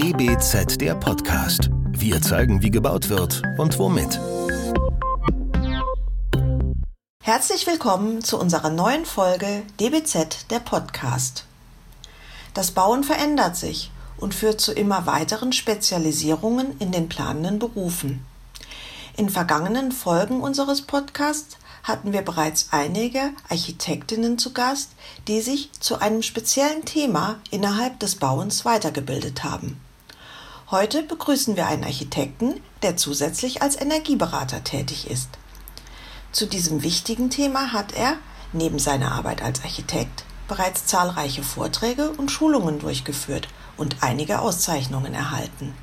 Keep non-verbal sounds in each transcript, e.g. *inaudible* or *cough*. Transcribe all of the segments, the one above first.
DBZ der Podcast. Wir zeigen, wie gebaut wird und womit. Herzlich willkommen zu unserer neuen Folge DBZ der Podcast. Das Bauen verändert sich und führt zu immer weiteren Spezialisierungen in den planenden Berufen. In vergangenen Folgen unseres Podcasts hatten wir bereits einige Architektinnen zu Gast, die sich zu einem speziellen Thema innerhalb des Bauens weitergebildet haben. Heute begrüßen wir einen Architekten, der zusätzlich als Energieberater tätig ist. Zu diesem wichtigen Thema hat er, neben seiner Arbeit als Architekt, bereits zahlreiche Vorträge und Schulungen durchgeführt und einige Auszeichnungen erhalten.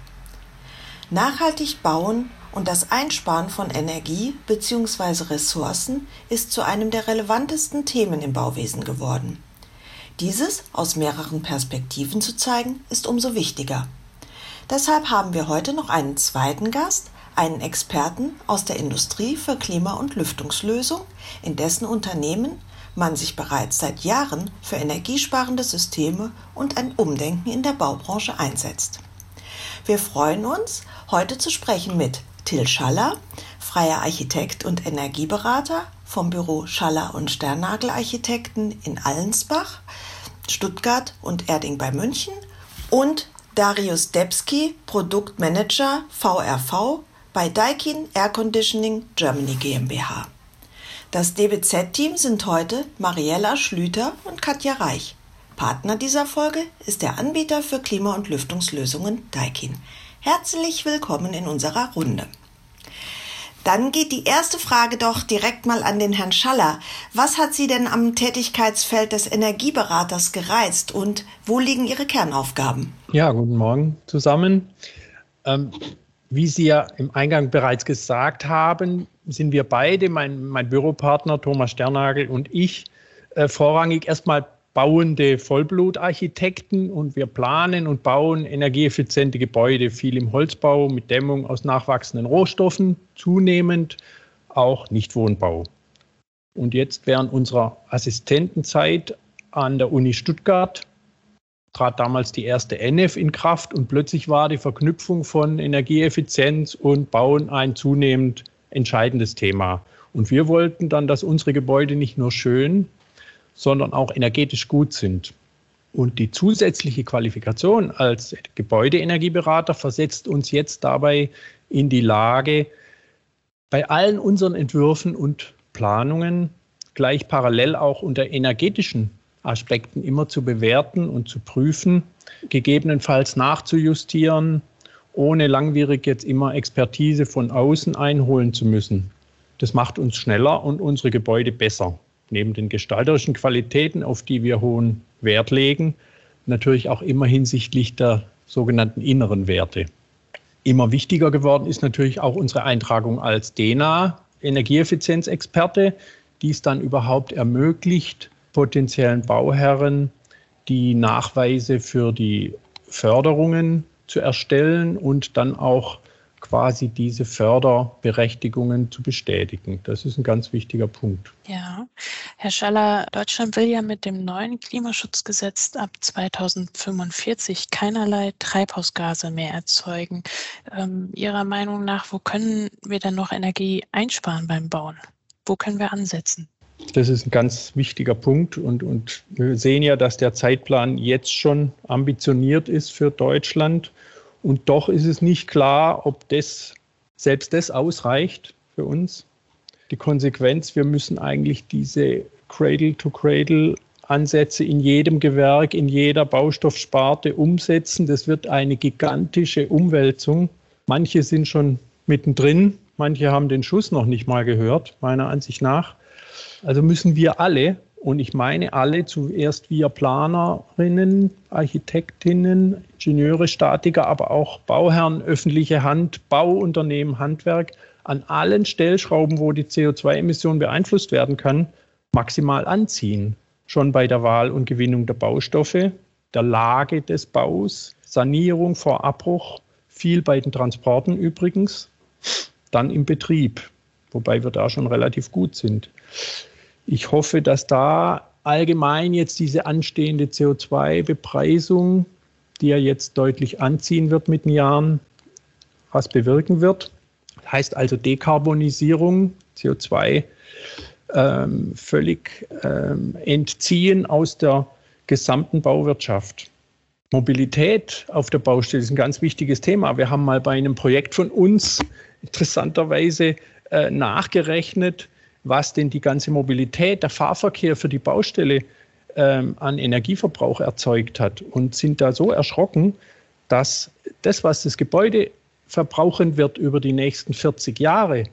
Nachhaltig bauen und das Einsparen von Energie bzw. Ressourcen ist zu einem der relevantesten Themen im Bauwesen geworden. Dieses aus mehreren Perspektiven zu zeigen, ist umso wichtiger. Deshalb haben wir heute noch einen zweiten Gast, einen Experten aus der Industrie für Klima- und Lüftungslösung, in dessen Unternehmen man sich bereits seit Jahren für energiesparende Systeme und ein Umdenken in der Baubranche einsetzt. Wir freuen uns, heute zu sprechen mit Till Schaller, freier Architekt und Energieberater vom Büro Schaller und Sternnagel Architekten in Allensbach, Stuttgart und Erding bei München und Darius Debski, Produktmanager VRV bei Daikin Air Conditioning Germany GmbH. Das DBZ-Team sind heute Mariella Schlüter und Katja Reich. Partner dieser Folge ist der Anbieter für Klima- und Lüftungslösungen Daikin. Herzlich willkommen in unserer Runde. Dann geht die erste Frage doch direkt mal an den Herrn Schaller. Was hat Sie denn am Tätigkeitsfeld des Energieberaters gereizt und wo liegen Ihre Kernaufgaben? Ja, guten Morgen zusammen. Ähm, wie Sie ja im Eingang bereits gesagt haben, sind wir beide, mein, mein Büropartner Thomas Sternagel und ich, äh, vorrangig erstmal bauende Vollblutarchitekten und wir planen und bauen energieeffiziente Gebäude, viel im Holzbau mit Dämmung aus nachwachsenden Rohstoffen, zunehmend auch Nichtwohnbau. Und jetzt während unserer Assistentenzeit an der Uni Stuttgart trat damals die erste NF in Kraft und plötzlich war die Verknüpfung von Energieeffizienz und Bauen ein zunehmend entscheidendes Thema. Und wir wollten dann, dass unsere Gebäude nicht nur schön, sondern auch energetisch gut sind. Und die zusätzliche Qualifikation als Gebäudeenergieberater versetzt uns jetzt dabei in die Lage, bei allen unseren Entwürfen und Planungen gleich parallel auch unter energetischen Aspekten immer zu bewerten und zu prüfen, gegebenenfalls nachzujustieren, ohne langwierig jetzt immer Expertise von außen einholen zu müssen. Das macht uns schneller und unsere Gebäude besser neben den gestalterischen Qualitäten, auf die wir hohen Wert legen, natürlich auch immer hinsichtlich der sogenannten inneren Werte. Immer wichtiger geworden ist natürlich auch unsere Eintragung als DENA, Energieeffizienzexperte, die es dann überhaupt ermöglicht, potenziellen Bauherren die Nachweise für die Förderungen zu erstellen und dann auch quasi diese Förderberechtigungen zu bestätigen. Das ist ein ganz wichtiger Punkt. Ja, Herr Schaller, Deutschland will ja mit dem neuen Klimaschutzgesetz ab 2045 keinerlei Treibhausgase mehr erzeugen. Ähm, Ihrer Meinung nach, wo können wir denn noch Energie einsparen beim Bauen? Wo können wir ansetzen? Das ist ein ganz wichtiger Punkt und, und wir sehen ja, dass der Zeitplan jetzt schon ambitioniert ist für Deutschland. Und doch ist es nicht klar, ob das, selbst das ausreicht für uns. Die Konsequenz, wir müssen eigentlich diese Cradle-to-Cradle-Ansätze in jedem Gewerk, in jeder Baustoffsparte umsetzen. Das wird eine gigantische Umwälzung. Manche sind schon mittendrin, manche haben den Schuss noch nicht mal gehört, meiner Ansicht nach. Also müssen wir alle und ich meine alle zuerst wir Planerinnen, Architektinnen, Ingenieure, Statiker, aber auch Bauherren, öffentliche Hand, Bauunternehmen, Handwerk an allen Stellschrauben, wo die CO2-Emission beeinflusst werden kann, maximal anziehen. Schon bei der Wahl und Gewinnung der Baustoffe, der Lage des Baus, Sanierung vor Abbruch, viel bei den Transporten übrigens, dann im Betrieb, wobei wir da schon relativ gut sind. Ich hoffe, dass da allgemein jetzt diese anstehende CO2-Bepreisung die er jetzt deutlich anziehen wird mit den Jahren, was bewirken wird. Das heißt also Dekarbonisierung, CO2 ähm, völlig ähm, entziehen aus der gesamten Bauwirtschaft. Mobilität auf der Baustelle ist ein ganz wichtiges Thema. Wir haben mal bei einem Projekt von uns interessanterweise äh, nachgerechnet, was denn die ganze Mobilität, der Fahrverkehr für die Baustelle ähm, an Energieverbrauch erzeugt hat und sind da so erschrocken, dass das, was das Gebäude verbrauchen wird über die nächsten 40 Jahre,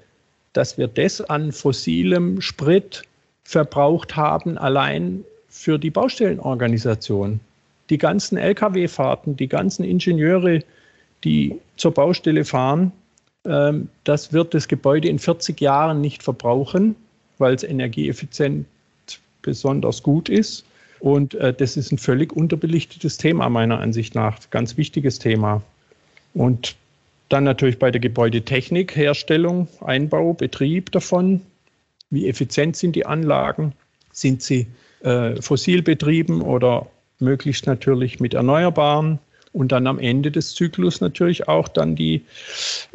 dass wir das an fossilem Sprit verbraucht haben, allein für die Baustellenorganisation. Die ganzen Lkw-Fahrten, die ganzen Ingenieure, die zur Baustelle fahren, das wird das Gebäude in 40 Jahren nicht verbrauchen, weil es energieeffizient besonders gut ist. Und äh, das ist ein völlig unterbelichtetes Thema meiner Ansicht nach, ganz wichtiges Thema. Und dann natürlich bei der Gebäudetechnik, Herstellung, Einbau, Betrieb davon. Wie effizient sind die Anlagen? Sind sie äh, fossil betrieben oder möglichst natürlich mit Erneuerbaren? Und dann am Ende des Zyklus natürlich auch dann die,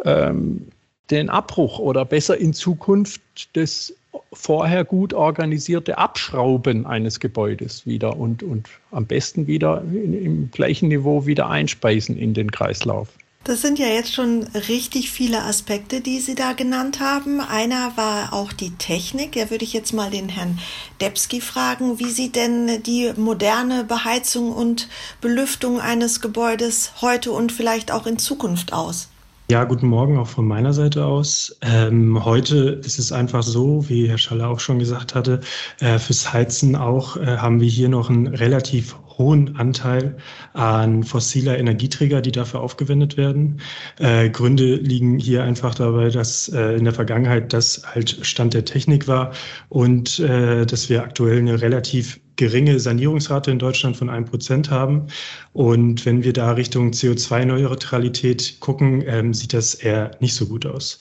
ähm, den Abbruch oder besser in Zukunft das vorher gut organisierte Abschrauben eines Gebäudes wieder und, und am besten wieder in, im gleichen Niveau wieder einspeisen in den Kreislauf. Das sind ja jetzt schon richtig viele Aspekte, die Sie da genannt haben. Einer war auch die Technik. Da würde ich jetzt mal den Herrn Debski fragen, wie sieht denn die moderne Beheizung und Belüftung eines Gebäudes heute und vielleicht auch in Zukunft aus? Ja, guten Morgen auch von meiner Seite aus. Ähm, heute ist es einfach so, wie Herr Schaller auch schon gesagt hatte, äh, fürs Heizen auch äh, haben wir hier noch einen relativ hohen Anteil an fossiler Energieträger, die dafür aufgewendet werden. Äh, Gründe liegen hier einfach dabei, dass äh, in der Vergangenheit das halt Stand der Technik war und äh, dass wir aktuell eine relativ geringe Sanierungsrate in Deutschland von einem Prozent haben. Und wenn wir da Richtung CO2-Neutralität gucken, ähm, sieht das eher nicht so gut aus.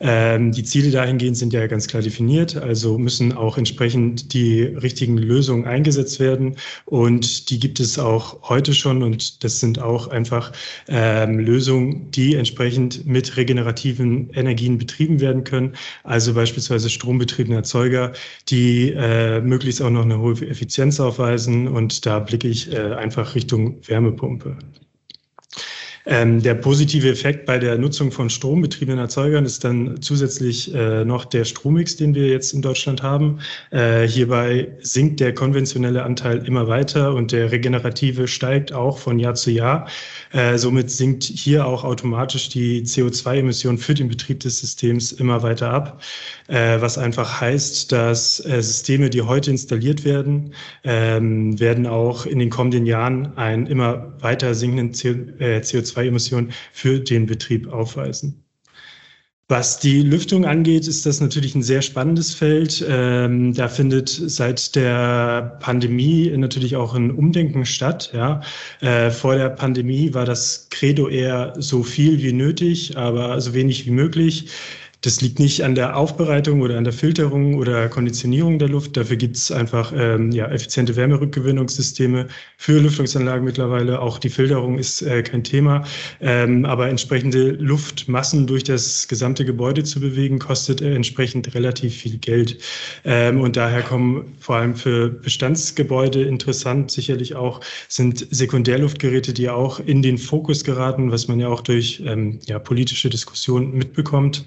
Ähm, die Ziele dahingehend sind ja ganz klar definiert, also müssen auch entsprechend die richtigen Lösungen eingesetzt werden. Und die gibt es auch heute schon. Und das sind auch einfach ähm, Lösungen, die entsprechend mit regenerativen Energien betrieben werden können. Also beispielsweise strombetriebene Erzeuger, die äh, möglichst auch noch eine hohe Effizienz aufweisen. Und da blicke ich äh, einfach Richtung Wärmepumpe. Ähm, der positive Effekt bei der Nutzung von strombetriebenen Erzeugern ist dann zusätzlich äh, noch der Strommix, den wir jetzt in Deutschland haben. Äh, hierbei sinkt der konventionelle Anteil immer weiter und der regenerative steigt auch von Jahr zu Jahr. Äh, somit sinkt hier auch automatisch die CO2-Emission für den Betrieb des Systems immer weiter ab, äh, was einfach heißt, dass äh, Systeme, die heute installiert werden, ähm, werden auch in den kommenden Jahren einen immer weiter sinkenden CO2 CO2-Emissionen für den Betrieb aufweisen. Was die Lüftung angeht, ist das natürlich ein sehr spannendes Feld. Ähm, da findet seit der Pandemie natürlich auch ein Umdenken statt. Ja. Äh, vor der Pandemie war das Credo eher so viel wie nötig, aber so wenig wie möglich. Das liegt nicht an der Aufbereitung oder an der Filterung oder Konditionierung der Luft. Dafür gibt es einfach ähm, ja, effiziente Wärmerückgewinnungssysteme für Lüftungsanlagen mittlerweile. Auch die Filterung ist äh, kein Thema. Ähm, aber entsprechende Luftmassen durch das gesamte Gebäude zu bewegen, kostet äh, entsprechend relativ viel Geld. Ähm, und daher kommen vor allem für Bestandsgebäude interessant sicherlich auch sind Sekundärluftgeräte, die auch in den Fokus geraten, was man ja auch durch ähm, ja, politische Diskussionen mitbekommt.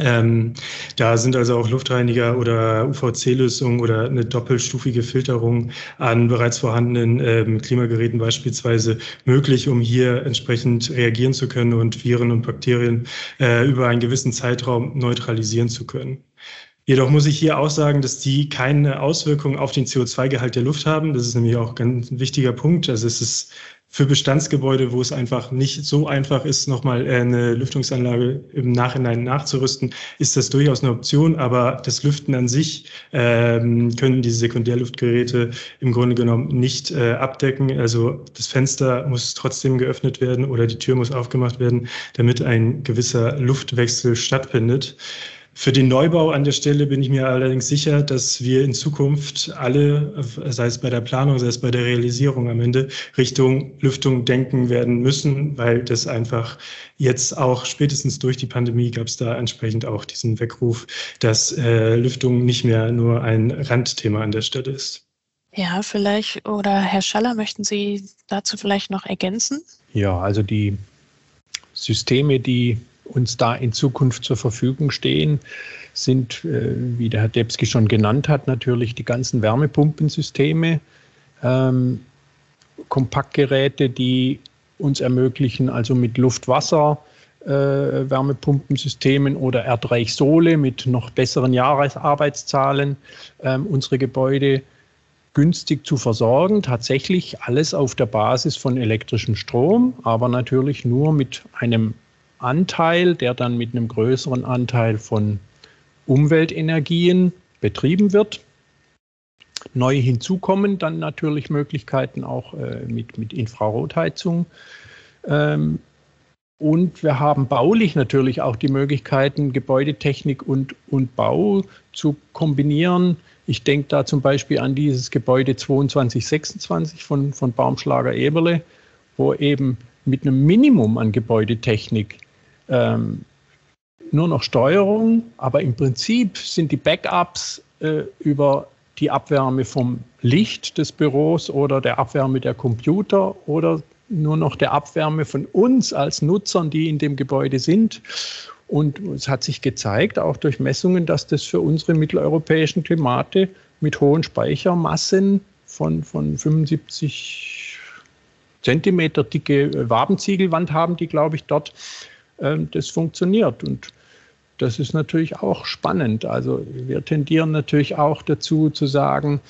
Ähm, da sind also auch Luftreiniger oder UVC-Lösungen oder eine doppelstufige Filterung an bereits vorhandenen ähm, Klimageräten beispielsweise möglich, um hier entsprechend reagieren zu können und Viren und Bakterien äh, über einen gewissen Zeitraum neutralisieren zu können. Jedoch muss ich hier auch sagen, dass die keine Auswirkungen auf den CO2-Gehalt der Luft haben. Das ist nämlich auch ein ganz wichtiger Punkt. Also es ist für Bestandsgebäude, wo es einfach nicht so einfach ist, nochmal äh, eine Lüftungsanlage im Nachhinein nachzurüsten, ist das durchaus eine Option. Aber das Lüften an sich ähm, können diese Sekundärluftgeräte im Grunde genommen nicht äh, abdecken. Also das Fenster muss trotzdem geöffnet werden oder die Tür muss aufgemacht werden, damit ein gewisser Luftwechsel stattfindet. Für den Neubau an der Stelle bin ich mir allerdings sicher, dass wir in Zukunft alle, sei es bei der Planung, sei es bei der Realisierung am Ende, Richtung Lüftung denken werden müssen, weil das einfach jetzt auch spätestens durch die Pandemie gab es da entsprechend auch diesen Weckruf, dass äh, Lüftung nicht mehr nur ein Randthema an der Stelle ist. Ja, vielleicht, oder Herr Schaller, möchten Sie dazu vielleicht noch ergänzen? Ja, also die Systeme, die uns da in Zukunft zur Verfügung stehen, sind, äh, wie der Herr Debski schon genannt hat, natürlich die ganzen Wärmepumpensysteme, ähm, Kompaktgeräte, die uns ermöglichen, also mit Luft-Wasser äh, Wärmepumpensystemen oder Erdreich Sohle mit noch besseren Jahresarbeitszahlen ähm, unsere Gebäude günstig zu versorgen. Tatsächlich alles auf der Basis von elektrischem Strom, aber natürlich nur mit einem Anteil, der dann mit einem größeren Anteil von Umweltenergien betrieben wird. Neu hinzukommen dann natürlich Möglichkeiten auch äh, mit, mit Infrarotheizung. Ähm, und wir haben baulich natürlich auch die Möglichkeiten, Gebäudetechnik und, und Bau zu kombinieren. Ich denke da zum Beispiel an dieses Gebäude 2226 von, von Baumschlager Eberle, wo eben mit einem Minimum an Gebäudetechnik ähm, nur noch Steuerung, aber im Prinzip sind die Backups äh, über die Abwärme vom Licht des Büros oder der Abwärme der Computer oder nur noch der Abwärme von uns als Nutzern, die in dem Gebäude sind. Und es hat sich gezeigt, auch durch Messungen, dass das für unsere mitteleuropäischen Klimate mit hohen Speichermassen von, von 75 Zentimeter dicke Wabenziegelwand haben, die, glaube ich, dort das funktioniert. Und das ist natürlich auch spannend. Also wir tendieren natürlich auch dazu zu sagen,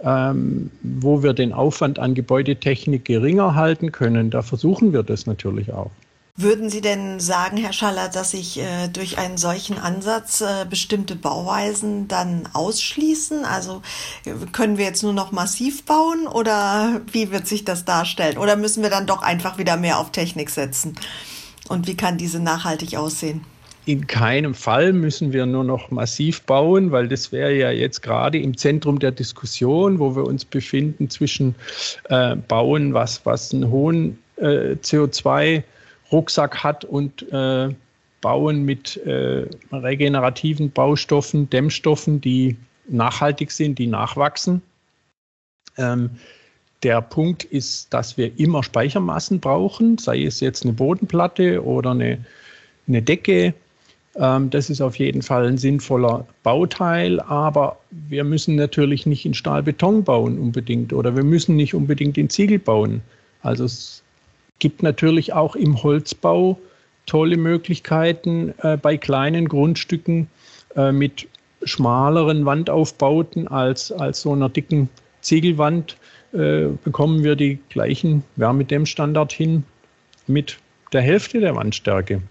ähm, wo wir den Aufwand an Gebäudetechnik geringer halten können, da versuchen wir das natürlich auch. Würden Sie denn sagen, Herr Schaller, dass sich äh, durch einen solchen Ansatz äh, bestimmte Bauweisen dann ausschließen? Also können wir jetzt nur noch massiv bauen oder wie wird sich das darstellen? Oder müssen wir dann doch einfach wieder mehr auf Technik setzen? Und wie kann diese nachhaltig aussehen? In keinem Fall müssen wir nur noch massiv bauen, weil das wäre ja jetzt gerade im Zentrum der Diskussion, wo wir uns befinden zwischen äh, Bauen, was, was einen hohen äh, CO2-Rucksack hat und äh, Bauen mit äh, regenerativen Baustoffen, Dämmstoffen, die nachhaltig sind, die nachwachsen. Ähm, der Punkt ist, dass wir immer Speichermassen brauchen, sei es jetzt eine Bodenplatte oder eine, eine Decke. Ähm, das ist auf jeden Fall ein sinnvoller Bauteil, aber wir müssen natürlich nicht in Stahlbeton bauen unbedingt oder wir müssen nicht unbedingt in Ziegel bauen. Also es gibt natürlich auch im Holzbau tolle Möglichkeiten äh, bei kleinen Grundstücken äh, mit schmaleren Wandaufbauten als, als so einer dicken Ziegelwand äh, bekommen wir die gleichen Wärmedämmstandard hin mit der Hälfte der Wandstärke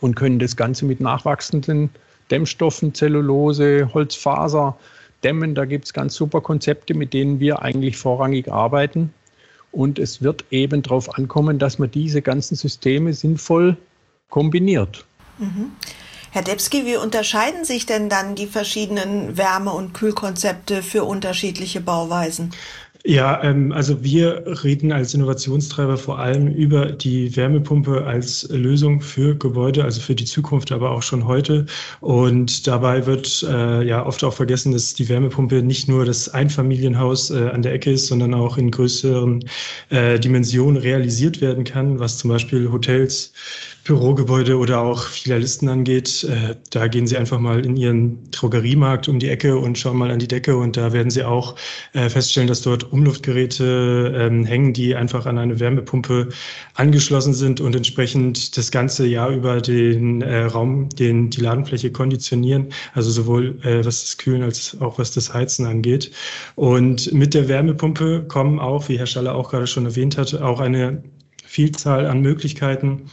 und können das Ganze mit nachwachsenden Dämmstoffen, Zellulose, Holzfaser dämmen. Da gibt es ganz super Konzepte, mit denen wir eigentlich vorrangig arbeiten. Und es wird eben darauf ankommen, dass man diese ganzen Systeme sinnvoll kombiniert. Mhm. Herr Debski, wie unterscheiden sich denn dann die verschiedenen Wärme- und Kühlkonzepte für unterschiedliche Bauweisen? Ja, ähm, also wir reden als Innovationstreiber vor allem über die Wärmepumpe als Lösung für Gebäude, also für die Zukunft, aber auch schon heute. Und dabei wird äh, ja oft auch vergessen, dass die Wärmepumpe nicht nur das Einfamilienhaus äh, an der Ecke ist, sondern auch in größeren äh, Dimensionen realisiert werden kann, was zum Beispiel Hotels, Bürogebäude oder auch Filialisten angeht. Äh, da gehen Sie einfach mal in Ihren Drogeriemarkt um die Ecke und schauen mal an die Decke und da werden Sie auch äh, feststellen, dass dort Umluftgeräte ähm, hängen, die einfach an eine Wärmepumpe angeschlossen sind und entsprechend das ganze Jahr über den äh, Raum, den, die Ladenfläche konditionieren, also sowohl was das Kühlen als auch was das Heizen angeht. Und mit der Wärmepumpe kommen auch, wie Herr Schaller auch gerade schon erwähnt hat, auch eine Vielzahl an Möglichkeiten,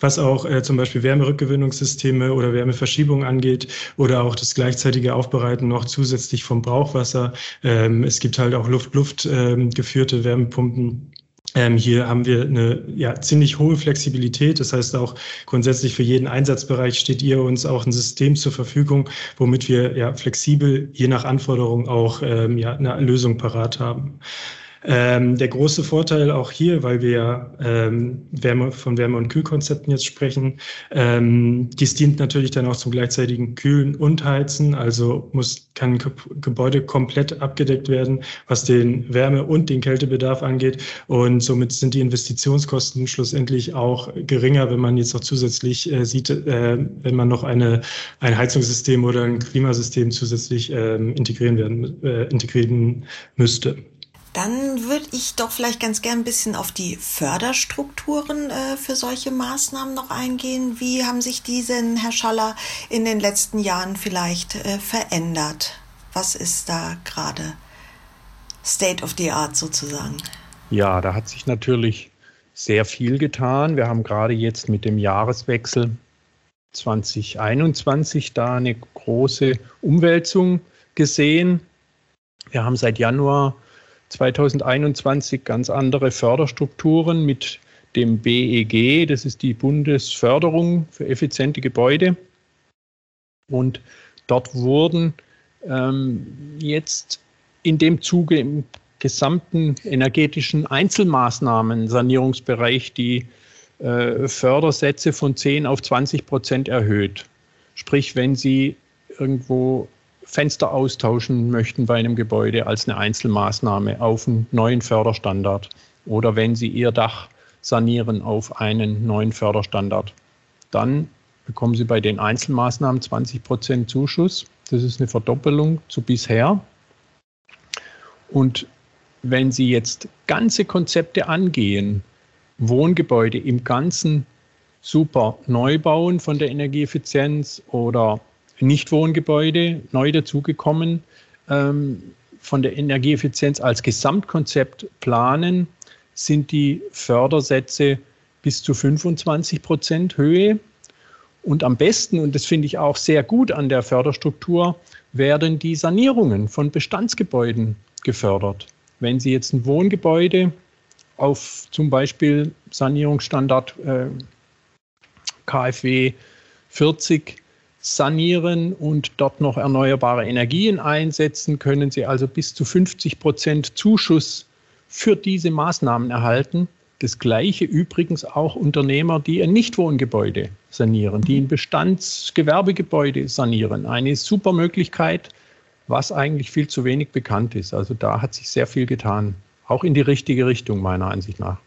was auch äh, zum Beispiel Wärmerückgewinnungssysteme oder Wärmeverschiebung angeht oder auch das gleichzeitige Aufbereiten noch zusätzlich vom Brauchwasser. Ähm, es gibt halt auch Luft-Luft ähm, geführte Wärmepumpen Ähm, hier haben wir eine ja, ziemlich hohe Flexibilität. Das heißt auch grundsätzlich für jeden Einsatzbereich steht ihr uns auch ein System zur Verfügung, womit wir ja flexibel je nach Anforderung auch ähm, ja, eine Lösung parat haben. Ähm, der große Vorteil auch hier, weil wir ähm, Wärme, von Wärme- und Kühlkonzepten jetzt sprechen, ähm, dies dient natürlich dann auch zum gleichzeitigen Kühlen und Heizen. Also muss, kann Gebäude komplett abgedeckt werden, was den Wärme- und den Kältebedarf angeht. Und somit sind die Investitionskosten schlussendlich auch geringer, wenn man jetzt noch zusätzlich äh, sieht, äh, wenn man noch eine, ein Heizungssystem oder ein Klimasystem zusätzlich äh, integrieren werden, äh, integrieren müsste. Dann würde ich doch vielleicht ganz gern ein bisschen auf die Förderstrukturen äh, für solche Maßnahmen noch eingehen. Wie haben sich diese, Herr Schaller, in den letzten Jahren vielleicht äh, verändert? Was ist da gerade State of the Art sozusagen? Ja, da hat sich natürlich sehr viel getan. Wir haben gerade jetzt mit dem Jahreswechsel 2021 da eine große Umwälzung gesehen. Wir haben seit Januar 2021 ganz andere Förderstrukturen mit dem BEG, das ist die Bundesförderung für effiziente Gebäude. Und dort wurden ähm, jetzt in dem Zuge im gesamten energetischen Einzelmaßnahmen Sanierungsbereich die äh, Fördersätze von 10 auf 20 Prozent erhöht. Sprich, wenn Sie irgendwo Fenster austauschen möchten bei einem Gebäude als eine Einzelmaßnahme auf einen neuen Förderstandard oder wenn Sie Ihr Dach sanieren auf einen neuen Förderstandard, dann bekommen Sie bei den Einzelmaßnahmen 20 Prozent Zuschuss. Das ist eine Verdoppelung zu bisher. Und wenn Sie jetzt ganze Konzepte angehen, Wohngebäude im Ganzen super neu bauen von der Energieeffizienz oder Nichtwohngebäude neu dazugekommen, ähm, von der Energieeffizienz als Gesamtkonzept planen, sind die Fördersätze bis zu 25 Prozent Höhe. Und am besten, und das finde ich auch sehr gut an der Förderstruktur, werden die Sanierungen von Bestandsgebäuden gefördert. Wenn Sie jetzt ein Wohngebäude auf zum Beispiel Sanierungsstandard äh, KfW 40 sanieren und dort noch erneuerbare Energien einsetzen, können Sie also bis zu 50 Prozent Zuschuss für diese Maßnahmen erhalten. Das gleiche übrigens auch Unternehmer, die ein Nichtwohngebäude sanieren, die ein Bestandsgewerbegebäude sanieren. Eine super Möglichkeit, was eigentlich viel zu wenig bekannt ist. Also da hat sich sehr viel getan, auch in die richtige Richtung meiner Ansicht nach.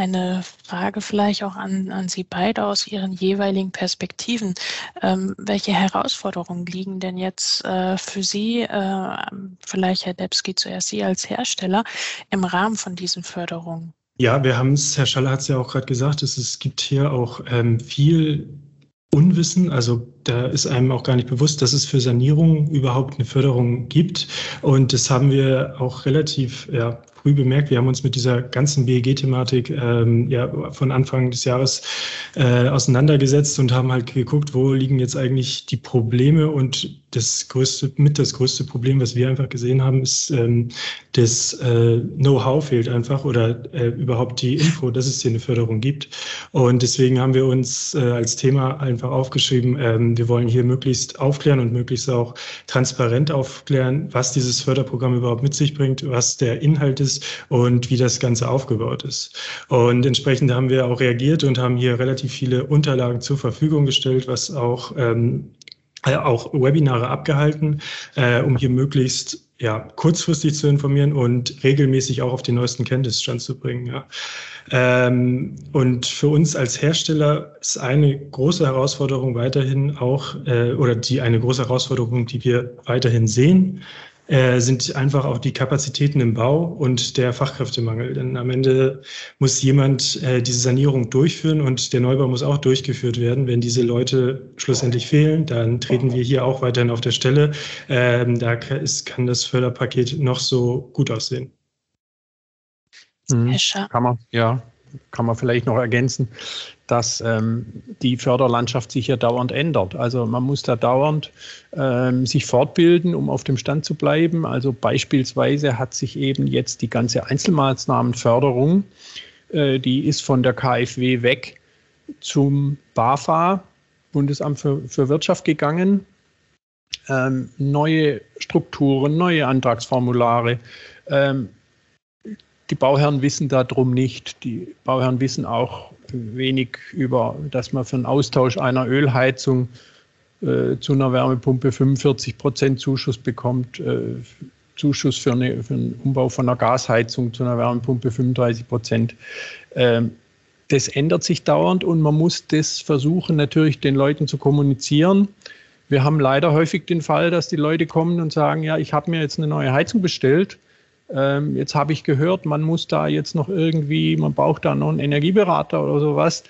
Eine Frage vielleicht auch an, an Sie beide aus Ihren jeweiligen Perspektiven. Ähm, welche Herausforderungen liegen denn jetzt äh, für Sie, äh, vielleicht Herr Debski zuerst Sie als Hersteller, im Rahmen von diesen Förderungen? Ja, wir haben es, Herr Schaller hat es ja auch gerade gesagt, es, es gibt hier auch ähm, viel Unwissen, also da ist einem auch gar nicht bewusst, dass es für Sanierung überhaupt eine Förderung gibt. Und das haben wir auch relativ ja, früh bemerkt. Wir haben uns mit dieser ganzen BEG-Thematik ähm, ja, von Anfang des Jahres äh, auseinandergesetzt und haben halt geguckt, wo liegen jetzt eigentlich die Probleme. Und das größte, mit das größte Problem, was wir einfach gesehen haben, ist, ähm, das äh, Know-how fehlt einfach oder äh, überhaupt die Info, dass es hier eine Förderung gibt. Und deswegen haben wir uns äh, als Thema einfach aufgeschrieben, ähm, wir wollen hier möglichst aufklären und möglichst auch transparent aufklären, was dieses Förderprogramm überhaupt mit sich bringt, was der Inhalt ist und wie das Ganze aufgebaut ist. Und entsprechend haben wir auch reagiert und haben hier relativ viele Unterlagen zur Verfügung gestellt, was auch ähm, äh, auch Webinare abgehalten, äh, um hier möglichst ja, kurzfristig zu informieren und regelmäßig auch auf den neuesten Kenntnisstand zu bringen. Ja. Ähm, und für uns als Hersteller ist eine große Herausforderung weiterhin auch, äh, oder die eine große Herausforderung, die wir weiterhin sehen, äh, sind einfach auch die Kapazitäten im Bau und der Fachkräftemangel. Denn am Ende muss jemand äh, diese Sanierung durchführen und der Neubau muss auch durchgeführt werden. Wenn diese Leute schlussendlich fehlen, dann treten wir hier auch weiterhin auf der Stelle. Ähm, da ist, kann das Förderpaket noch so gut aussehen. Mhm. Kann man, ja, kann man vielleicht noch ergänzen, dass ähm, die Förderlandschaft sich ja dauernd ändert. Also man muss da dauernd ähm, sich fortbilden, um auf dem Stand zu bleiben. Also beispielsweise hat sich eben jetzt die ganze Einzelmaßnahmenförderung Äh, die ist von der KfW weg zum BAFA, Bundesamt für, für Wirtschaft, gegangen. Ähm, neue Strukturen, neue Antragsformulare. Ähm, die Bauherren wissen darum nicht. Die Bauherren wissen auch wenig über, dass man für einen Austausch einer Ölheizung äh, zu einer Wärmepumpe 45 Prozent Zuschuss bekommt, äh, Zuschuss für, eine, für, einen Umbau von einer Gasheizung zu einer Wärmepumpe 35 Prozent. Ähm, das ändert sich dauernd und man muss das versuchen, natürlich den Leuten zu kommunizieren. Wir haben leider häufig den Fall, dass die Leute kommen und sagen, ja, ich habe mir jetzt eine neue Heizung bestellt. Ähm, jetzt habe ich gehört, man muss da jetzt noch irgendwie, man braucht da noch einen Energieberater oder sowas.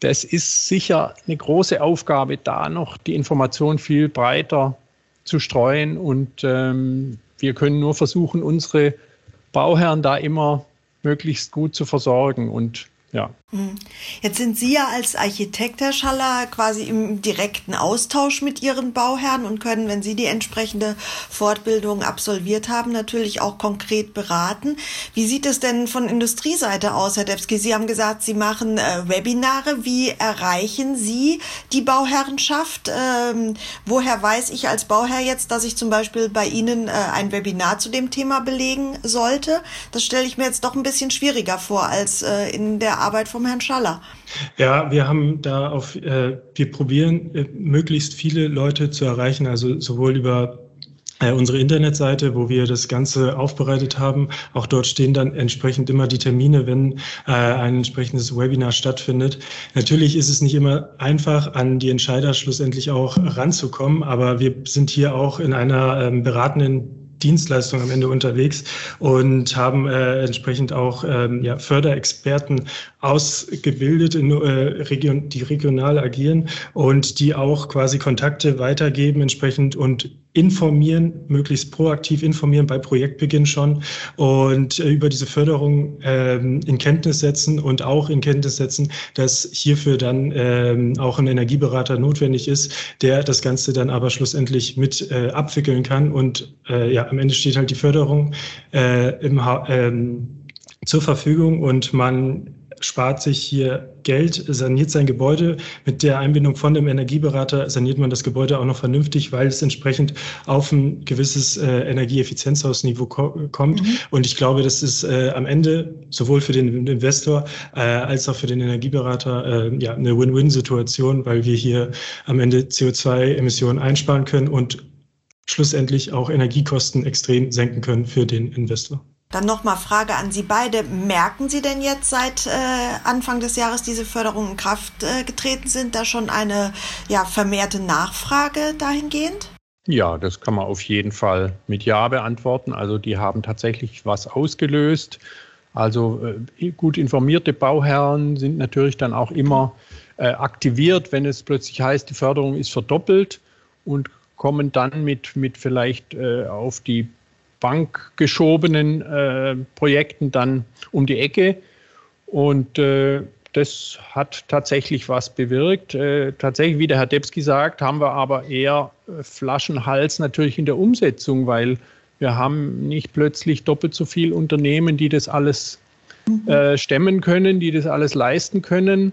Das ist sicher eine große Aufgabe, da noch die Information viel breiter zu streuen und ähm, wir können nur versuchen, unsere Bauherren da immer möglichst gut zu versorgen und ja. Hm. Jetzt sind Sie ja als Architekt, Herr Schaller, quasi im direkten Austausch mit Ihren Bauherren und können, wenn Sie die entsprechende Fortbildung absolviert haben, natürlich auch konkret beraten. Wie sieht es denn von Industrieseite aus, Herr Debski? Sie haben gesagt, Sie machen äh, Webinare. Wie erreichen Sie die Bauherrenschaft? Ähm, woher weiß ich als Bauherr jetzt, dass ich zum Beispiel bei Ihnen äh, ein Webinar zu dem Thema belegen sollte? Das stelle ich mir jetzt doch ein bisschen schwieriger vor als äh, in der Arbeit vom Herrn Schaller. Ja, wir haben da auf, äh, wir probieren äh, möglichst viele Leute zu erreichen, also sowohl über äh, unsere Internetseite, wo wir das Ganze aufbereitet haben. Auch dort stehen dann entsprechend immer die Termine, wenn äh, ein entsprechendes Webinar stattfindet. Natürlich ist es nicht immer einfach, an die Entscheider schlussendlich auch ranzukommen, aber wir sind hier auch in einer ähm, beratenden Dienstleistung am Ende unterwegs und haben äh, entsprechend auch ähm, ja, Förderexperten ausgebildet, in, äh, Region, die regional agieren und die auch quasi Kontakte weitergeben entsprechend und informieren, möglichst proaktiv informieren bei Projektbeginn schon und äh, über diese Förderung ähm, in Kenntnis setzen und auch in Kenntnis setzen, dass hierfür dann ähm, auch ein Energieberater notwendig ist, der das Ganze dann aber schlussendlich mit äh, abwickeln kann. Und äh, ja, am Ende steht halt die Förderung äh, im ha ähm, zur Verfügung und man spart sich hier Geld, saniert sein Gebäude. Mit der Einbindung von dem Energieberater saniert man das Gebäude auch noch vernünftig, weil es entsprechend auf ein gewisses äh, Energieeffizienzhausniveau ko kommt. Mhm. Und ich glaube, das ist äh, am Ende sowohl für den Investor äh, als auch für den Energieberater äh, ja, eine Win-Win-Situation, weil wir hier am Ende CO2-Emissionen einsparen können und schlussendlich auch Energiekosten extrem senken können für den Investor. Dann nochmal Frage an Sie beide. Merken Sie denn jetzt seit äh, Anfang des Jahres diese Förderungen in Kraft äh, getreten sind, da schon eine ja, vermehrte Nachfrage dahingehend? Ja, das kann man auf jeden Fall mit Ja beantworten. Also die haben tatsächlich was ausgelöst. Also äh, gut informierte Bauherren sind natürlich dann auch immer äh, aktiviert, wenn es plötzlich heißt, die Förderung ist verdoppelt und kommen dann mit, mit vielleicht äh, auf die Bank geschobenen äh, Projekten dann um die Ecke. Und äh, das hat tatsächlich was bewirkt. Äh, tatsächlich, wie der Herr Debski sagt, haben wir aber eher äh, Flaschenhals natürlich in der Umsetzung, weil wir haben nicht plötzlich doppelt so viele Unternehmen, die das alles mhm. äh, stemmen können, die das alles leisten können.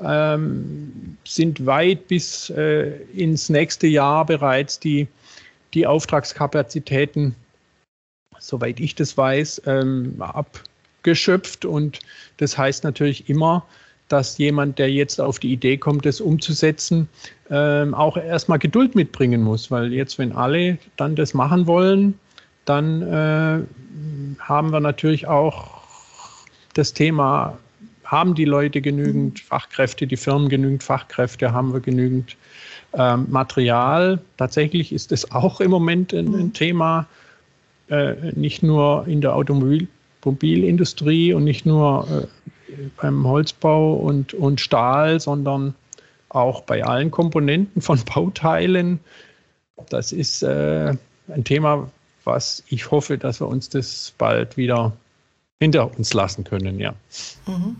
Ähm, sind weit bis äh, ins nächste Jahr bereits die, die Auftragskapazitäten soweit ich das weiß, ähm, abgeschöpft. Und das heißt natürlich immer, dass jemand, der jetzt auf die Idee kommt, das umzusetzen, ähm, auch erstmal Geduld mitbringen muss. Weil jetzt, wenn alle dann das machen wollen, dann äh, haben wir natürlich auch das Thema, haben die Leute genügend Fachkräfte, die Firmen genügend Fachkräfte, haben wir genügend ähm, Material. Tatsächlich ist es auch im Moment ein, ein Thema, äh, nicht nur in der Automobilindustrie und nicht nur äh, beim Holzbau und, und Stahl, sondern auch bei allen Komponenten von *laughs* Bauteilen. Das ist äh, ein Thema, was ich hoffe, dass wir uns das bald wieder hinter uns lassen können, ja. Mhm.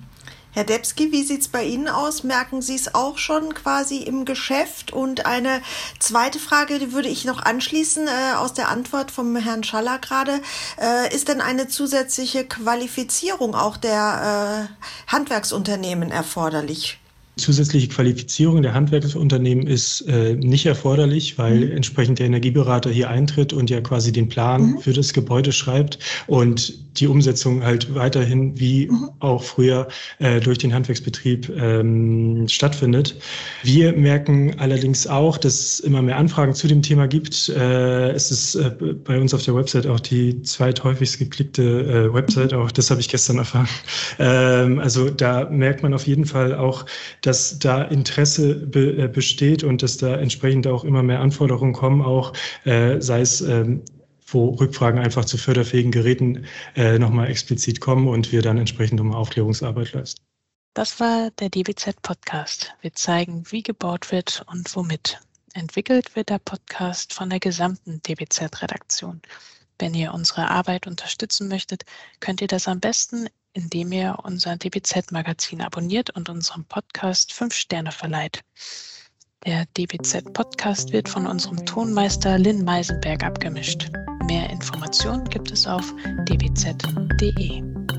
Herr Debski, wie sieht es bei Ihnen aus? Merken Sie es auch schon quasi im Geschäft? Und eine zweite Frage, die würde ich noch anschließen äh, aus der Antwort vom Herrn Schaller gerade. Äh, ist denn eine zusätzliche Qualifizierung auch der äh, Handwerksunternehmen erforderlich? Zusätzliche Qualifizierung der Handwerksunternehmen ist äh, nicht erforderlich, weil mhm. entsprechend der Energieberater hier eintritt und ja quasi den Plan mhm. für das Gebäude schreibt und die Umsetzung halt weiterhin wie mhm. auch früher äh, durch den Handwerksbetrieb ähm, stattfindet. Wir merken allerdings auch, dass es immer mehr Anfragen zu dem Thema gibt. Äh, es ist äh, bei uns auf der Website auch die zweithäufigst geklickte äh, Website, auch das habe ich gestern erfahren. Ähm, also da merkt man auf jeden Fall auch, dass da Interesse be äh, besteht und dass da entsprechend auch immer mehr Anforderungen kommen, auch äh, sei es ähm, wo Rückfragen einfach zu förderfähigen Geräten äh, nochmal explizit kommen und wir dann entsprechend um Aufklärungsarbeit leisten. Das war der DWZ Podcast. Wir zeigen, wie gebaut wird und womit. Entwickelt wird der Podcast von der gesamten DWZ-Redaktion. Wenn ihr unsere Arbeit unterstützen möchtet, könnt ihr das am besten indem ihr unser DBZ-Magazin abonniert und unserem Podcast fünf Sterne verleiht. Der DBZ-Podcast wird von unserem Tonmeister Lynn Meisenberg abgemischt. Mehr Informationen gibt es auf dbz.de.